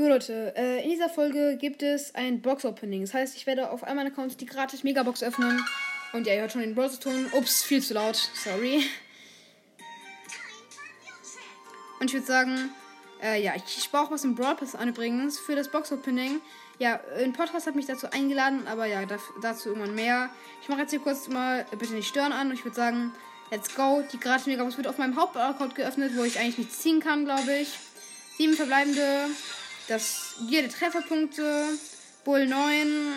Jo Leute, äh, in dieser Folge gibt es ein Box-Opening. Das heißt, ich werde auf einmal Account die gratis Megabox öffnen. Und ja, ihr hört schon den Browser-Ton. Ups, viel zu laut. Sorry. Und ich würde sagen, äh, ja, ich spare auch was im Brawl Pass an übrigens für das Box-Opening. Ja, ein Podcast hat mich dazu eingeladen, aber ja, dazu irgendwann mehr. Ich mache jetzt hier kurz mal bitte nicht stören an und ich würde sagen, let's go. Die gratis Megabox wird auf meinem Hauptaccount geöffnet, wo ich eigentlich nichts ziehen kann, glaube ich. Sieben verbleibende das jede Trefferpunkte, Bull 9,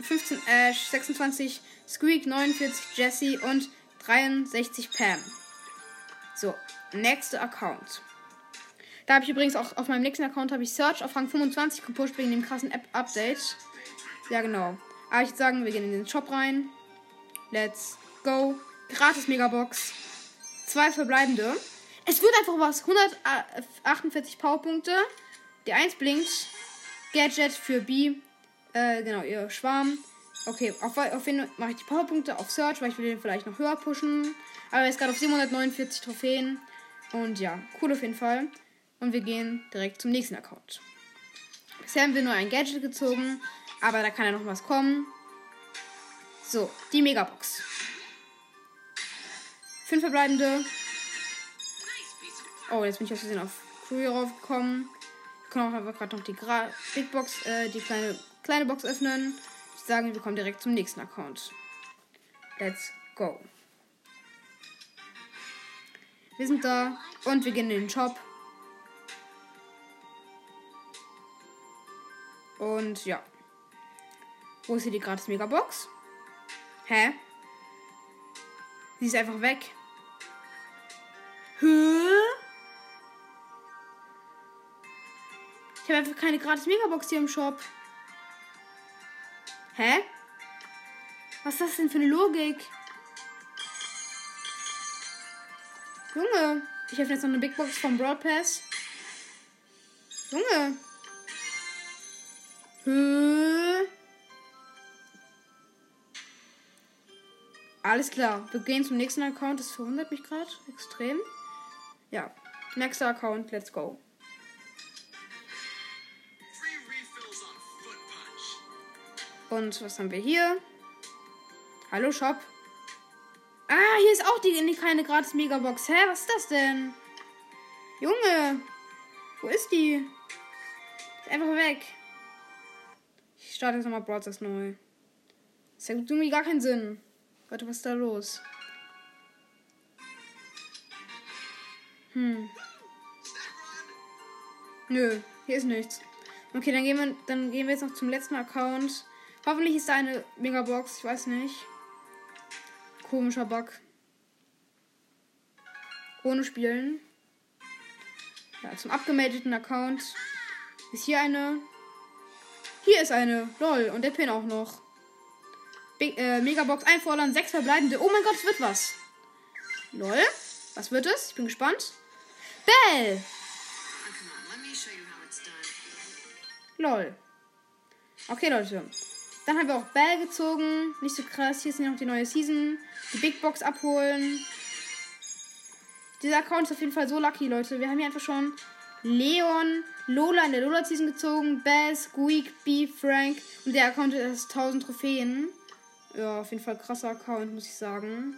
15 Ash, 26 Squeak, 49 Jesse und 63 Pam. So, nächster Account. Da habe ich übrigens auch auf meinem nächsten Account habe ich Search auf Rang 25 gepusht wegen dem krassen App-Update. Ja, genau. Aber ich würde sagen, wir gehen in den Shop rein. Let's go. Gratis Megabox. Zwei verbleibende. Es wird einfach was. 148 Powerpunkte. Die 1 blinkt. Gadget für B. Äh, genau, ihr Schwarm. Okay, auf, auf wen mache ich die Powerpunkte? Auf Search, weil ich will den vielleicht noch höher pushen. Aber er ist gerade auf 749 Trophäen. Und ja, cool auf jeden Fall. Und wir gehen direkt zum nächsten Account. Bisher haben wir nur ein Gadget gezogen, aber da kann ja noch was kommen. So, die Megabox. Fünf verbleibende. Oh, jetzt bin ich aus Versehen auf Crew raufgekommen kann auch einfach gerade noch die Gra Big Box, äh, die kleine, kleine Box öffnen. Ich sage, wir kommen direkt zum nächsten Account. Let's go. Wir sind da und wir gehen in den Shop. Und ja. Wo ist hier die gratis Megabox? Hä? Sie ist einfach weg. Hä? Ich habe einfach keine gratis Megabox hier im Shop. Hä? Was ist das denn für eine Logik? Junge, ich habe jetzt noch eine Big Box vom Broad Pass. Junge. Hä? Alles klar, wir gehen zum nächsten Account. Das verwundert mich gerade extrem. Ja, nächster Account, let's go. Und was haben wir hier? Hallo Shop. Ah, hier ist auch die, die keine gratis Megabox. Hä, was ist das denn? Junge, wo ist die? Ist einfach weg. Ich starte jetzt nochmal Broadcast neu. Das ergibt irgendwie gar keinen Sinn. Warte, was ist da los? Hm. Nö, hier ist nichts. Okay, dann gehen wir, dann gehen wir jetzt noch zum letzten Account. Hoffentlich ist da eine Megabox. Ich weiß nicht. Komischer Bug. Ohne Spielen. Ja, zum abgemeldeten Account. Ist hier eine. Hier ist eine. Lol. Und der Pin auch noch. Be äh, Megabox einfordern. Sechs verbleibende. Oh mein Gott, es wird was. Lol. Was wird es? Ich bin gespannt. Bell. Lol. Okay, Leute. Dann haben wir auch Bell gezogen. Nicht so krass. Hier ist noch die neue Season. Die Big Box abholen. Dieser Account ist auf jeden Fall so lucky, Leute. Wir haben hier einfach schon Leon, Lola in der Lola Season gezogen. Bell, Squeak, B, Frank. Und der Account ist 1000 Trophäen. Ja, auf jeden Fall krasser Account, muss ich sagen.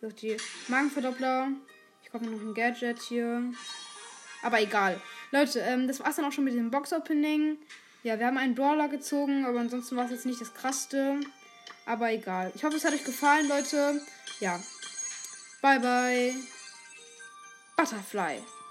Hier die Magenverdoppler. Ich kaufe noch ein Gadget hier. Aber egal. Leute, ähm, das war's dann auch schon mit dem Box-Opening. Ja, wir haben einen Brawler gezogen, aber ansonsten war es jetzt nicht das krasseste. Aber egal. Ich hoffe, es hat euch gefallen, Leute. Ja. Bye, bye. Butterfly.